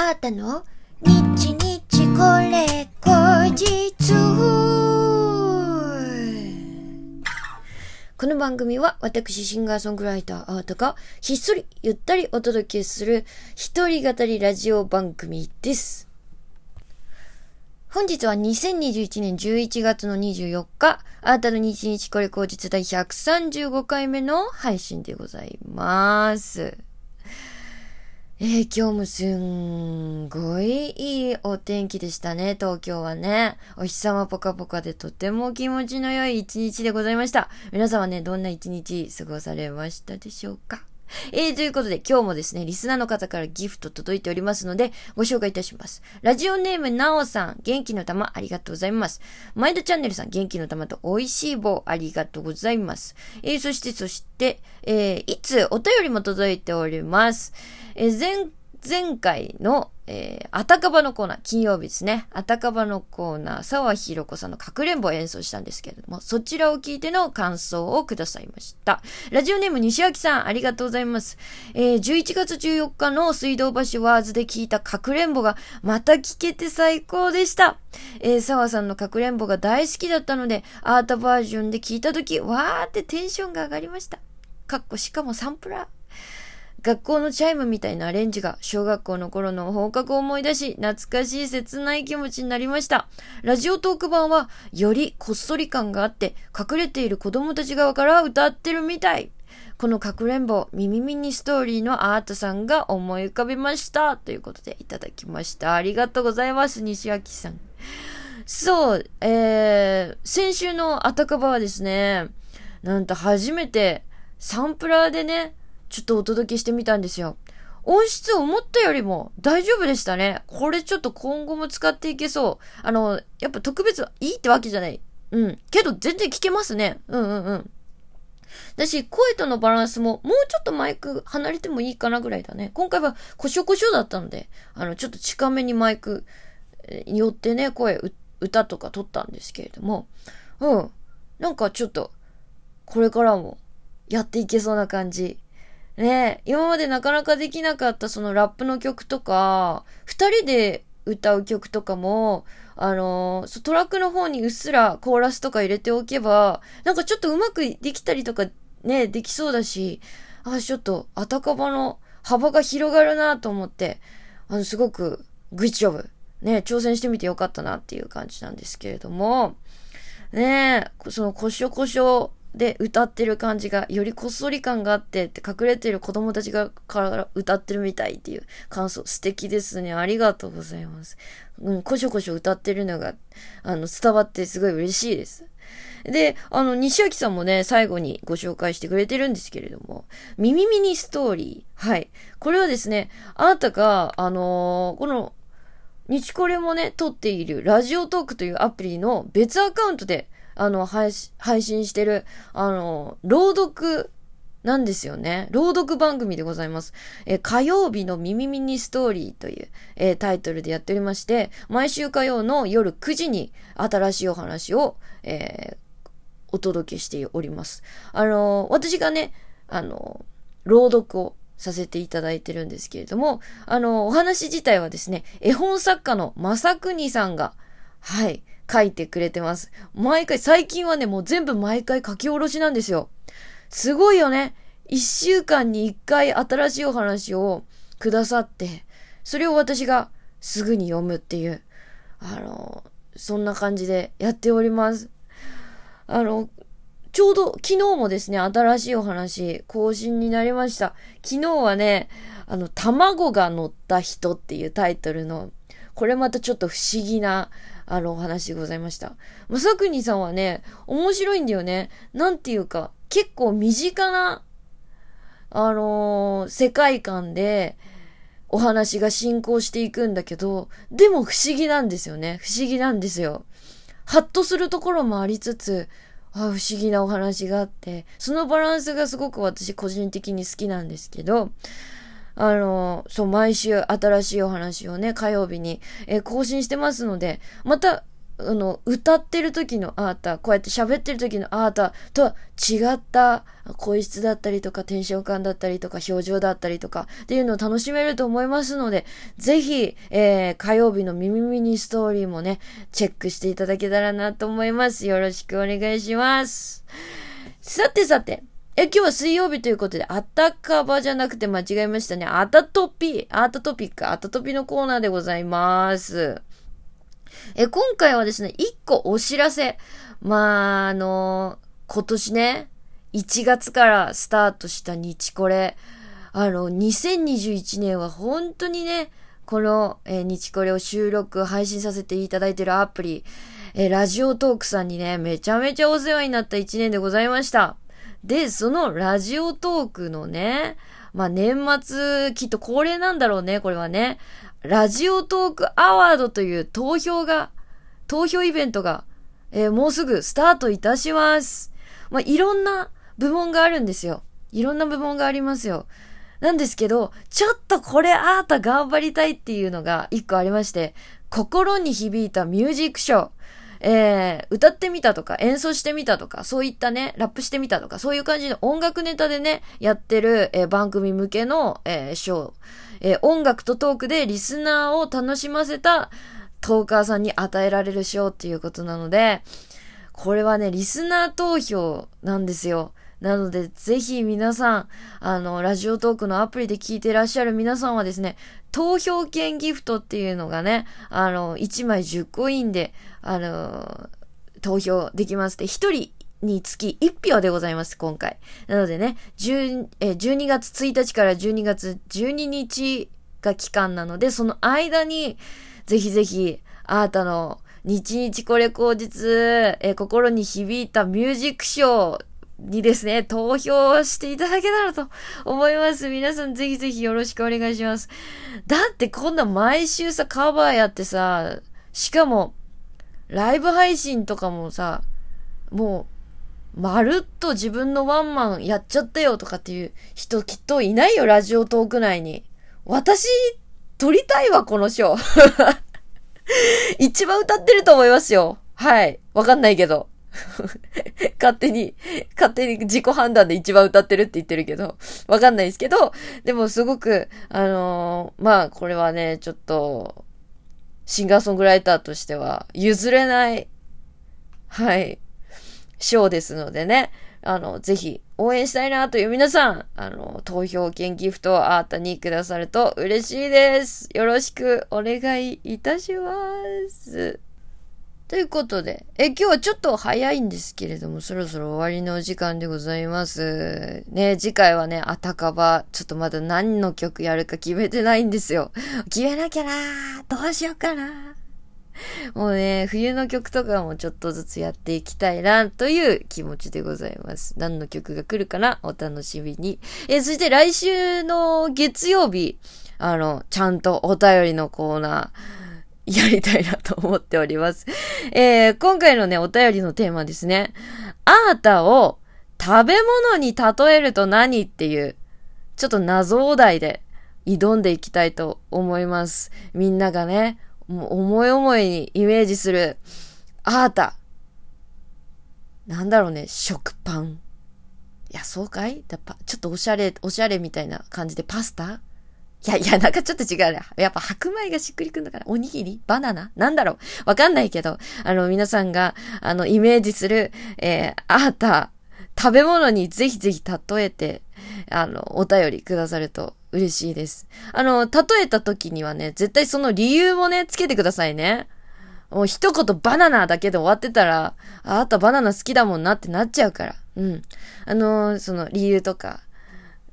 あーたの？日日これ後日この番組は私シンガーソングライターアートがひっそりゆったりお届けする一人語りラジオ番組です。本日は2021年11月の24日、あーたの日日これ後日第135回目の配信でございます。えー、今日もすんごいいいお天気でしたね、東京はね。お日様ぽかぽかでとても気持ちの良い一日でございました。皆さんはね、どんな一日過ごされましたでしょうか？えー、ということで今日もですね、リスナーの方からギフト届いておりますので、ご紹介いたします。ラジオネームなおさん、元気の玉ありがとうございます。マイドチャンネルさん、元気の玉と美味しい棒ありがとうございます。えー、そして、そして、えー、いつお便りも届いております。えー、前、前回の、えー、あたかばのコーナー、金曜日ですね。あたかばのコーナー、沢ひろこさんのかくれんぼを演奏したんですけれども、そちらを聞いての感想をくださいました。ラジオネーム西脇さん、ありがとうございます。えー、11月14日の水道橋ワーズで聞いたかくれんぼがまた聞けて最高でした。えー、沢さんのかくれんぼが大好きだったので、アートバージョンで聞いたとき、わーってテンションが上がりました。かっこしかもサンプラー。学校のチャイムみたいなアレンジが小学校の頃の放課後を思い出し、懐かしい切ない気持ちになりました。ラジオトーク版は、よりこっそり感があって、隠れている子供たち側から歌ってるみたい。このかくれんぼ、ミミミニストーリーのアートさんが思い浮かびました。ということでいただきました。ありがとうございます、西脇さん。そう、えー、先週のあたかばはですね、なんと初めてサンプラーでね、ちょっとお届けしてみたんですよ。音質思ったよりも大丈夫でしたね。これちょっと今後も使っていけそう。あの、やっぱ特別いいってわけじゃない。うん。けど全然聞けますね。うんうんうん。だし、声とのバランスももうちょっとマイク離れてもいいかなぐらいだね。今回はコショコショだったので、あの、ちょっと近めにマイクによってね、声、歌とか撮ったんですけれども、うん。なんかちょっと、これからもやっていけそうな感じ。ね今までなかなかできなかったそのラップの曲とか、二人で歌う曲とかも、あのー、トラックの方にうっすらコーラスとか入れておけば、なんかちょっとうまくできたりとかね、できそうだし、あ、ちょっと、あたかばの幅が広がるなと思って、あの、すごく、グッジョブ。ね、挑戦してみてよかったなっていう感じなんですけれども、ねその、こしょこしょで歌ってる感じがよりこっそり感があってって隠れてる子供たちがから歌ってるみたいっていう感想素敵ですね。ありがとうございます。うん、こしょこしょ歌ってるのがあの伝わってすごい嬉しいです。で、あの、西脇さんもね、最後にご紹介してくれてるんですけれども、ミミミニストーリー。はい。これはですね、あなたが、あのー、この、日これもね、撮っているラジオトークというアプリの別アカウントであの、配信してる、あの、朗読なんですよね。朗読番組でございます。え、火曜日のミミミニストーリーという、えー、タイトルでやっておりまして、毎週火曜の夜9時に新しいお話を、えー、お届けしております。あの私がね、あの朗読をさせていただいてるんですけれども、あのお話自体はですね、絵本作家の正国さんが、はい、書いてくれてます。毎回、最近はね、もう全部毎回書き下ろしなんですよ。すごいよね。一週間に一回新しいお話をくださって、それを私がすぐに読むっていう、あの、そんな感じでやっております。あの、ちょうど昨日もですね、新しいお話更新になりました。昨日はね、あの、卵が乗った人っていうタイトルの、これまたちょっと不思議な、あの、お話でございました。まさくにさんはね、面白いんだよね。なんていうか、結構身近な、あのー、世界観で、お話が進行していくんだけど、でも不思議なんですよね。不思議なんですよ。ハッとするところもありつつ、あ不思議なお話があって、そのバランスがすごく私個人的に好きなんですけど、あの、そう、毎週新しいお話をね、火曜日に、えー、更新してますので、また、あの、歌ってる時のあーた、こうやって喋ってる時のあーたとは違った声質だったりとか、テンション感だったりとか、表情だったりとか、っていうのを楽しめると思いますので、ぜひ、えー、火曜日の耳ミニストーリーもね、チェックしていただけたらなと思います。よろしくお願いします。さてさて、え、今日は水曜日ということで、あたかばじゃなくて間違えましたね。あたとぴ、あたとぴか、あたとぴのコーナーでございます。え、今回はですね、一個お知らせ。まあ、あの、今年ね、1月からスタートした日これ。あの、2021年は本当にね、この、えー、日これを収録、配信させていただいてるアプリ、えー、ラジオトークさんにね、めちゃめちゃお世話になった1年でございました。で、そのラジオトークのね、まあ、年末、きっと恒例なんだろうね、これはね。ラジオトークアワードという投票が、投票イベントが、えー、もうすぐスタートいたします。まあ、いろんな部門があるんですよ。いろんな部門がありますよ。なんですけど、ちょっとこれあーた頑張りたいっていうのが一個ありまして、心に響いたミュージックショー。えー、歌ってみたとか、演奏してみたとか、そういったね、ラップしてみたとか、そういう感じの音楽ネタでね、やってる、えー、番組向けの、えー、ショー。えー、音楽とトークでリスナーを楽しませたトーカーさんに与えられる賞っていうことなので、これはね、リスナー投票なんですよ。なので、ぜひ皆さん、あの、ラジオトークのアプリで聞いてらっしゃる皆さんはですね、投票券ギフトっていうのがね、あの、1枚10コインで、あの、投票できますで、1人につき1票でございます、今回。なのでね、10え12月1日から12月12日が期間なので、その間に、ぜひぜひ、あなたの日々これ口実、心に響いたミュージックショーにですね、投票していただけたらと思います。皆さんぜひぜひよろしくお願いします。だってこんな毎週さ、カバーやってさ、しかも、ライブ配信とかもさ、もう、まるっと自分のワンマンやっちゃったよとかっていう人きっといないよ、ラジオトーク内に。私、撮りたいわ、この賞。一番歌ってると思いますよ。はい。わかんないけど。勝手に、勝手に自己判断で一番歌ってるって言ってるけど、わかんないですけど、でもすごく、あのー、まあ、これはね、ちょっと、シンガーソングライターとしては譲れない、はい、ショーですのでね、あの、ぜひ応援したいなという皆さん、あの、投票券ギフトをあーたにくださると嬉しいです。よろしくお願いいたします。ということで、え、今日はちょっと早いんですけれども、そろそろ終わりのお時間でございます。ね、次回はね、あたかば、ちょっとまだ何の曲やるか決めてないんですよ。決めなきゃなどうしようかなもうね、冬の曲とかもちょっとずつやっていきたいな、という気持ちでございます。何の曲が来るかなお楽しみに。え、そして来週の月曜日、あの、ちゃんとお便りのコーナー、やりたいなと思っております。えー、今回のね、お便りのテーマですね。アータを食べ物に例えると何っていう、ちょっと謎お題で挑んでいきたいと思います。みんながね、もう思い思いにイメージする、アータ。なんだろうね、食パン。いや、そうかい？ちょっとおしゃれ、おしゃれみたいな感じでパスタ？いやいや、なんかちょっと違うね。やっぱ白米がしっくりくんのかなおにぎり？バナナ？なんだろう？わかんないけど、あの、皆さんが、あの、イメージする、えー、アータ、食べ物にぜひぜひ例えて、あの、お便りくださると嬉しいです。あの、例えた時にはね、絶対その理由もね、つけてくださいね。もう一言バナナだけで終わってたら、あ、あったバナナ好きだもんなってなっちゃうから。うん。あの、その理由とか、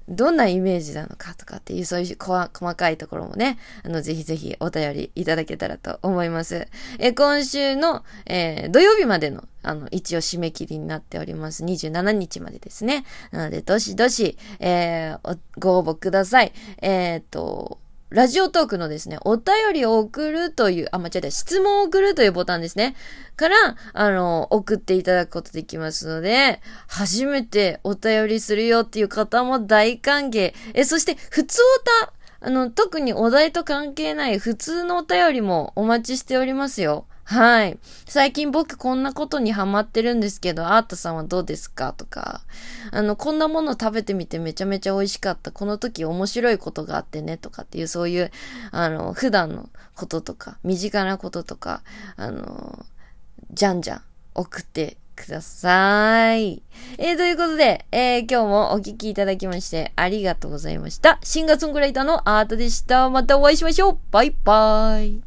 どんなイメージなのかとかっていう、そういう細かいところもね、あの、ぜひぜひお便りいただけたらと思います。え、今週の、えー、土曜日までの、あの、一応締め切りになっております。27日までですね。なので、どしどし、えー、ご応募ください。えっ、と、ラジオトークのですね、お便りを送るという、あ、間違えた、質問を送るというボタンですね。から、あの、送っていただくことできますので、初めてお便りするよっていう方も大歓迎。え、そして、普通おた、あの、特にお題と関係ない普通のお便りもお待ちしておりますよ。はい。最近僕こんなことにハマってるんですけど、アートさんはどうですか？とか、あの、こんなもの食べてみてめちゃめちゃ美味しかった。この時面白いことがあってね、とかっていう、そういう、あの、普段のこととか、身近なこととか、あの、じゃんじゃん送ってください。えー、ということで、えー、今日もお聴きいただきましてありがとうございました。シンガーソングライターのアートでした。またお会いしましょうバイバーイ